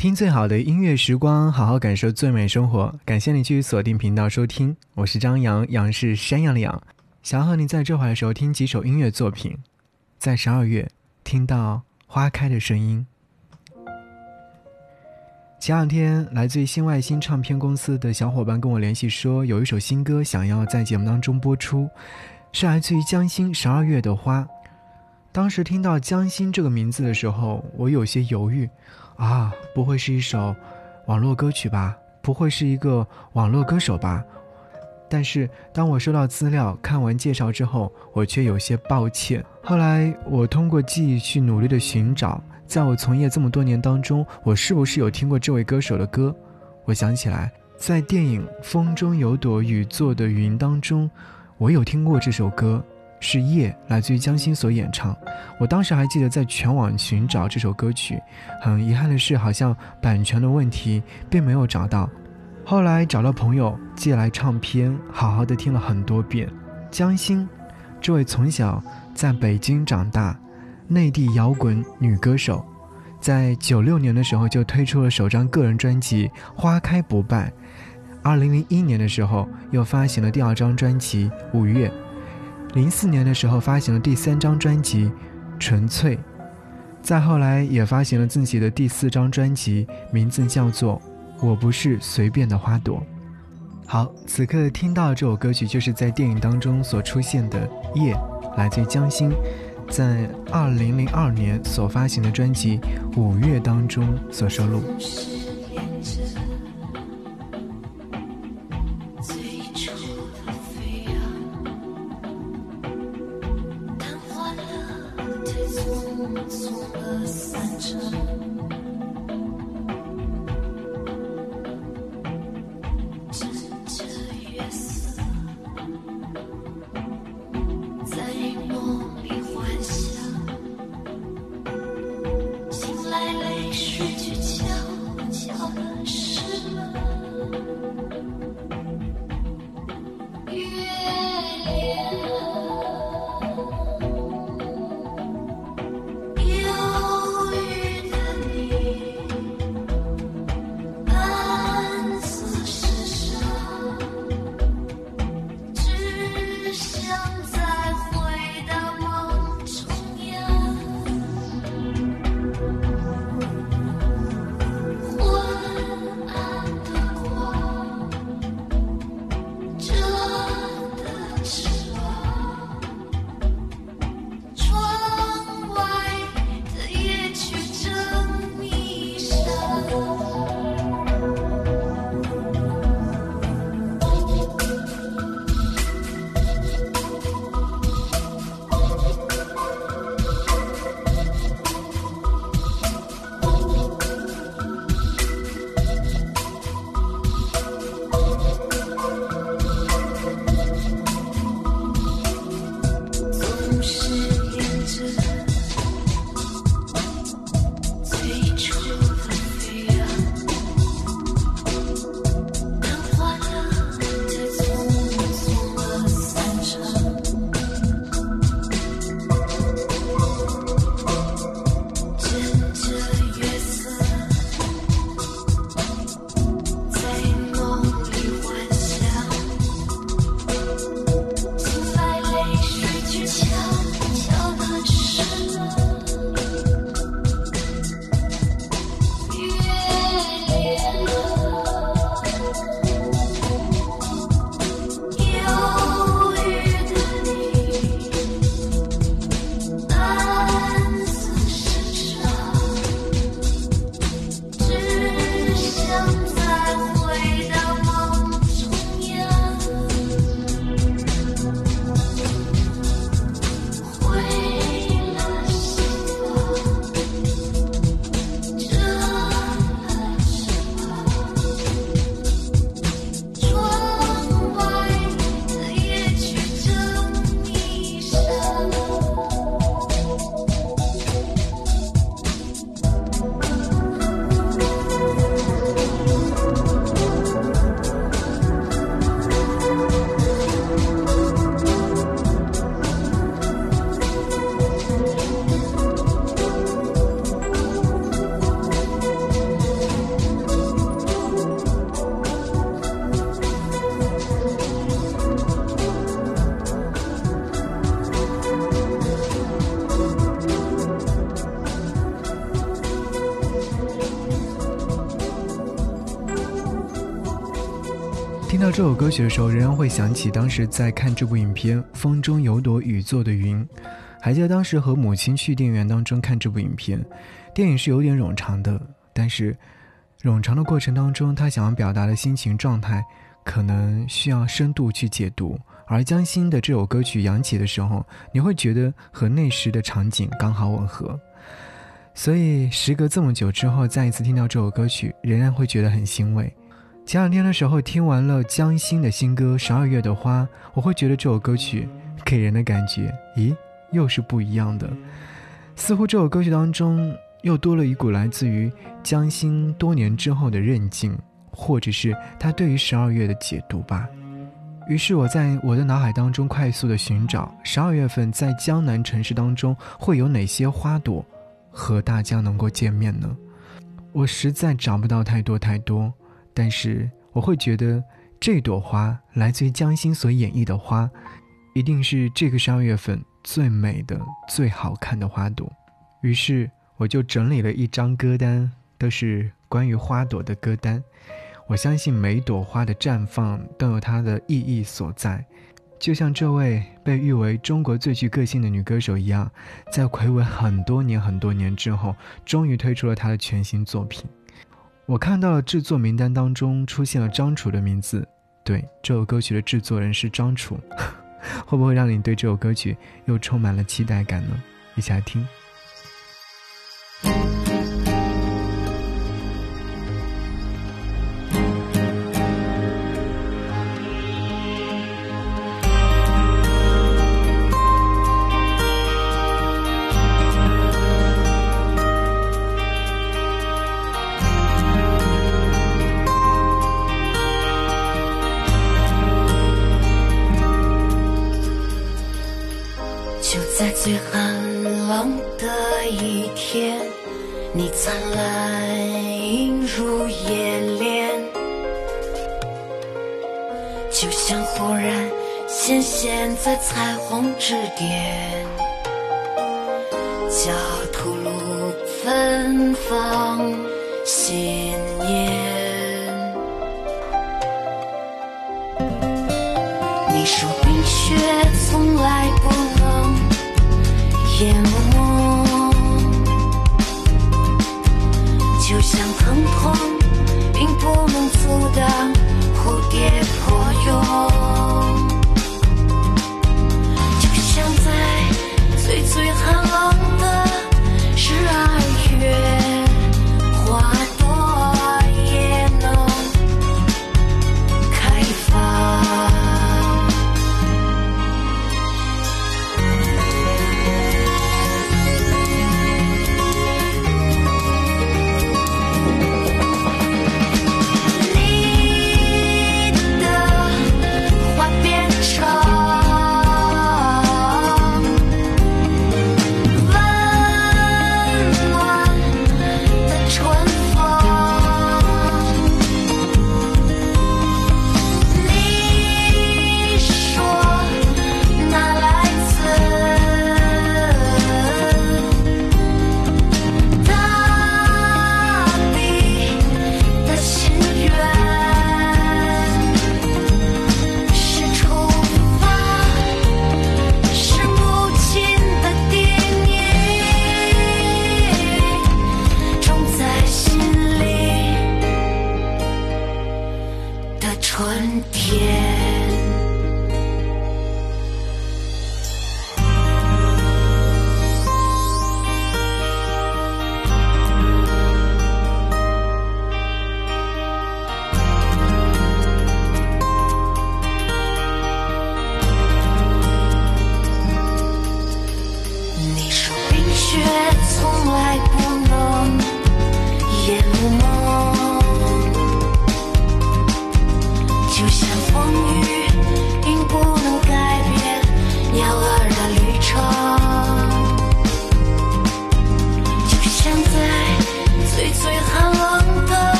听最好的音乐时光，好好感受最美生活。感谢你继续锁定频道收听，我是张扬，杨是山羊的羊。想要和你在这会儿的时候听几首音乐作品，在十二月听到花开的声音。前两天，来自于新外星唱片公司的小伙伴跟我联系说，有一首新歌想要在节目当中播出，是来自于江心《十二月的花》。当时听到江心这个名字的时候，我有些犹豫。啊，不会是一首网络歌曲吧？不会是一个网络歌手吧？但是当我收到资料、看完介绍之后，我却有些抱歉。后来我通过记忆去努力的寻找，在我从业这么多年当中，我是不是有听过这位歌手的歌？我想起来，在电影《风中有朵雨做的云》当中，我有听过这首歌。是夜，来自于江心所演唱。我当时还记得在全网寻找这首歌曲，很遗憾的是，好像版权的问题并没有找到。后来找到朋友借来唱片，好好的听了很多遍。江心，这位从小在北京长大，内地摇滚女歌手，在九六年的时候就推出了首张个人专辑《花开不败》，二零零一年的时候又发行了第二张专辑《五月》。零四年的时候发行了第三张专辑《纯粹》，再后来也发行了自己的第四张专辑，名字叫做《我不是随便的花朵》。好，此刻听到这首歌曲就是在电影当中所出现的《夜》，来自江心，在二零零二年所发行的专辑《五月》当中所收录。super Supersensual 这首歌曲的时候，仍然会想起当时在看这部影片《风中有朵雨做的云》。还记得当时和母亲去电影院当中看这部影片，电影是有点冗长的，但是冗长的过程当中，他想要表达的心情状态，可能需要深度去解读。而江心的这首歌曲扬起的时候，你会觉得和那时的场景刚好吻合。所以时隔这么久之后，再一次听到这首歌曲，仍然会觉得很欣慰。前两天的时候听完了江心的新歌《十二月的花》，我会觉得这首歌曲给人的感觉，咦，又是不一样的。似乎这首歌曲当中又多了一股来自于江心多年之后的韧劲，或者是他对于十二月的解读吧。于是我在我的脑海当中快速的寻找十二月份在江南城市当中会有哪些花朵和大家能够见面呢？我实在找不到太多太多。但是我会觉得，这朵花来自于江心所演绎的花，一定是这个十二月份最美的、最好看的花朵。于是我就整理了一张歌单，都是关于花朵的歌单。我相信每朵花的绽放都有它的意义所在，就像这位被誉为中国最具个性的女歌手一样，在魁违很多年、很多年之后，终于推出了她的全新作品。我看到了制作名单当中出现了张楚的名字，对，这首歌曲的制作人是张楚，会不会让你对这首歌曲又充满了期待感呢？一起来听。支点，加土路芬芳，信念。你说冰雪从。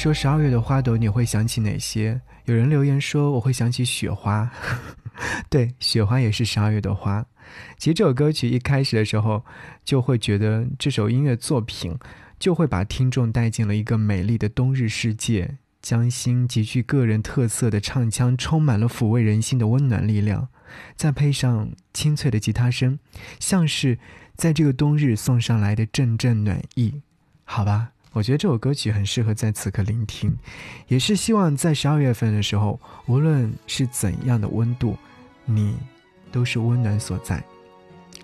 说十二月的花朵你会想起哪些？有人留言说我会想起雪花，对，雪花也是十二月的花。其实这首歌曲一开始的时候，就会觉得这首音乐作品就会把听众带进了一个美丽的冬日世界。江心极具个人特色的唱腔，充满了抚慰人心的温暖力量，再配上清脆的吉他声，像是在这个冬日送上来的阵阵暖意。好吧。我觉得这首歌曲很适合在此刻聆听，也是希望在十二月份的时候，无论是怎样的温度，你都是温暖所在。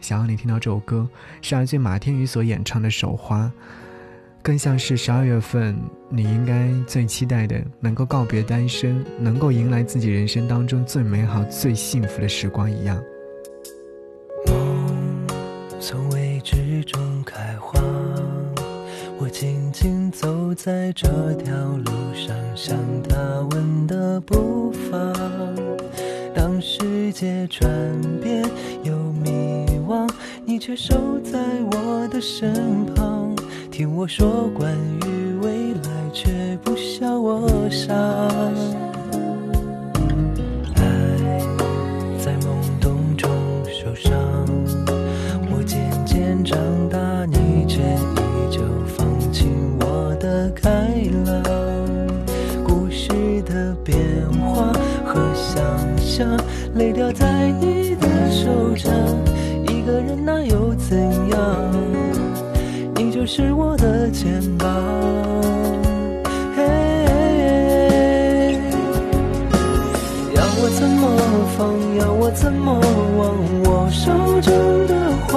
想要你听到这首歌，是来自马天宇所演唱的《手花》，更像是十二月份你应该最期待的，能够告别单身，能够迎来自己人生当中最美好、最幸福的时光一样。静静走在这条路上，像他吻的步伐。当世界转变又迷惘，你却守在我的身旁，听我说关于未来，却不笑我傻。在你的手掌。一个人那又怎样？你就是我的肩膀。嘿要我怎么放？要我怎么忘？我手中的花，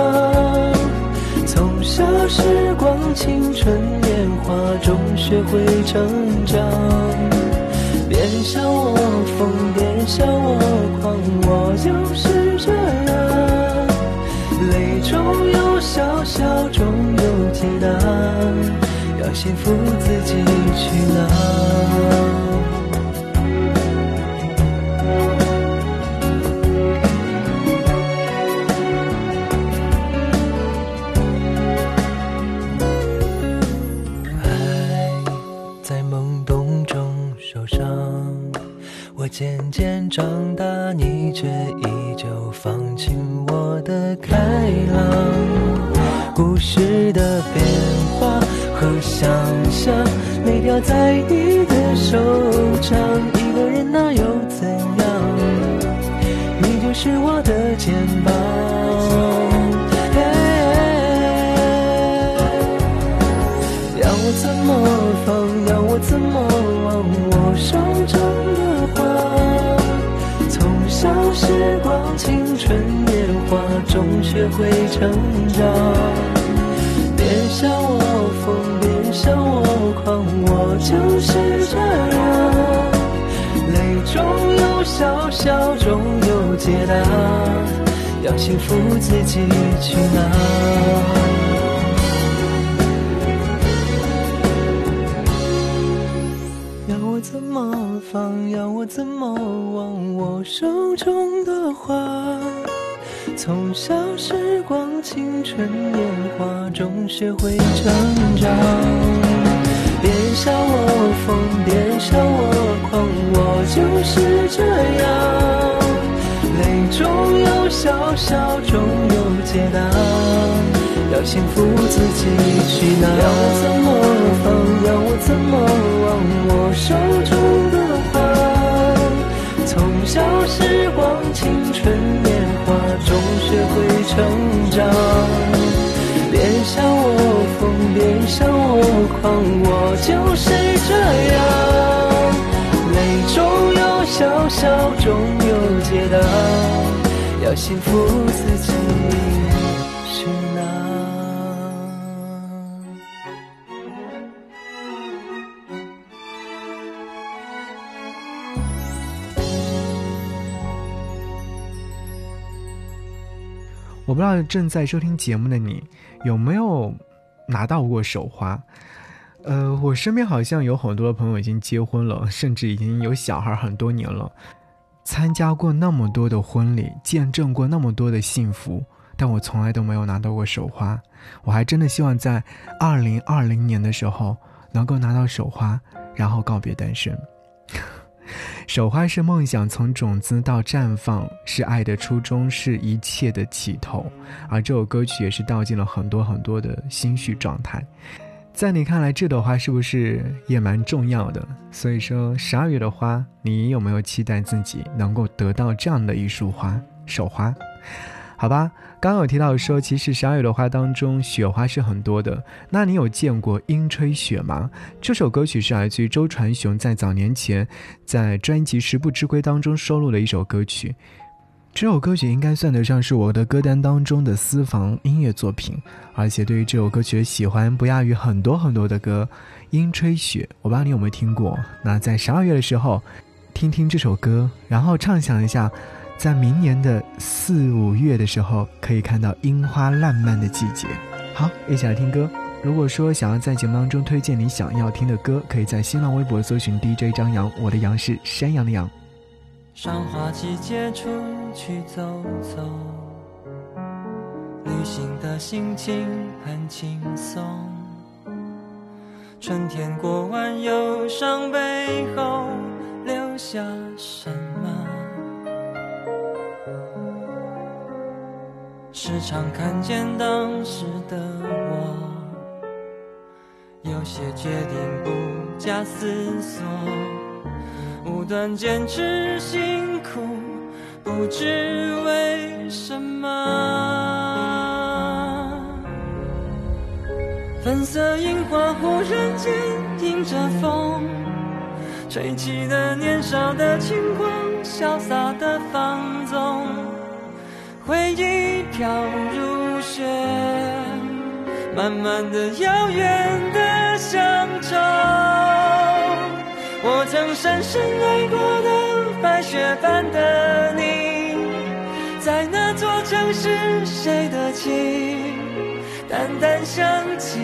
从小时光、青春、年华中学会成长。别笑我疯，别笑我狂，我就是这样。泪中有笑，笑中有解答，要幸福自己去拿。手中的花，从小时光、青春、年华中学会成长。别笑我疯，别笑我狂，我就是这样。泪中有笑，笑中有解答，要幸福自己去拿。么放？要我怎么忘？我手中的花，从小时光、青春、年华中学会成长。别笑我疯，别笑我狂，我就是这样。泪中有笑，笑中有解答，要幸福自己去拿。要我怎么放？要我怎么忘？我手中，从小时光、青春、年华中学会成长。别笑我疯，别笑我狂，我就是这样。泪中有笑，笑中有解答，要幸福自己我不知道正在收听节目的你有没有拿到过手花。呃，我身边好像有很多的朋友已经结婚了，甚至已经有小孩很多年了。参加过那么多的婚礼，见证过那么多的幸福，但我从来都没有拿到过手花。我还真的希望在二零二零年的时候能够拿到手花，然后告别单身。手花是梦想从种子到绽放，是爱的初衷，是一切的起头。而这首歌曲也是道尽了很多很多的心绪状态。在你看来，这朵花是不是也蛮重要的？所以说，十二月的花，你有没有期待自己能够得到这样的一束花手花？好吧，刚刚有提到说，其实十二月的花当中，雪花是很多的。那你有见过樱吹雪吗？这首歌曲是来自于周传雄在早年前在专辑《十步之归》当中收录的一首歌曲。这首歌曲应该算得上是我的歌单当中的私房音乐作品，而且对于这首歌曲的喜欢不亚于很多很多的歌。樱吹雪，我不知道你有没有听过。那在十二月的时候，听听这首歌，然后畅想一下，在明年的四五月的时候，可以看到樱花烂漫的季节。好，一起来听歌。如果说想要在节目当中推荐你想要听的歌，可以在新浪微博搜寻 DJ 张扬，我的杨是山羊的羊。赏花季节出去走走，旅行的心情很轻松。春天过完忧伤背后留下什？时常看见当时的我，有些决定不假思索。不断坚持辛苦，不知为什么。粉色樱花忽然间迎着风，吹起了年少的轻狂，潇洒的放纵。回忆飘如雪，慢慢的遥远的乡愁。我曾深深爱过的白雪般的你，在那座城市，谁的情淡淡想起？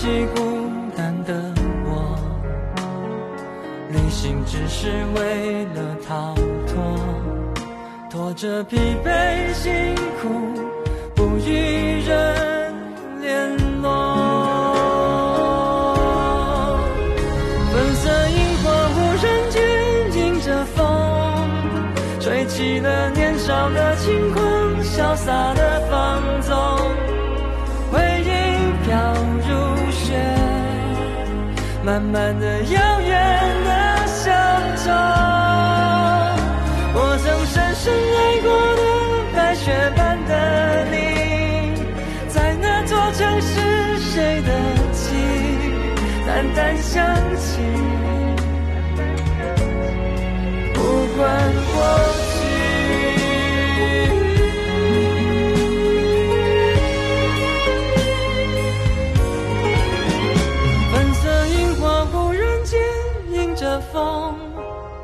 起孤单的我，旅行只是为了逃脱，拖着疲惫辛苦，不与人联络。粉色樱花忽然间迎着风，吹起了年少的轻狂，潇洒的慢慢的遥远的。我曾深深爱过的白雪般的你，在那座城市，谁的情淡淡想起？不管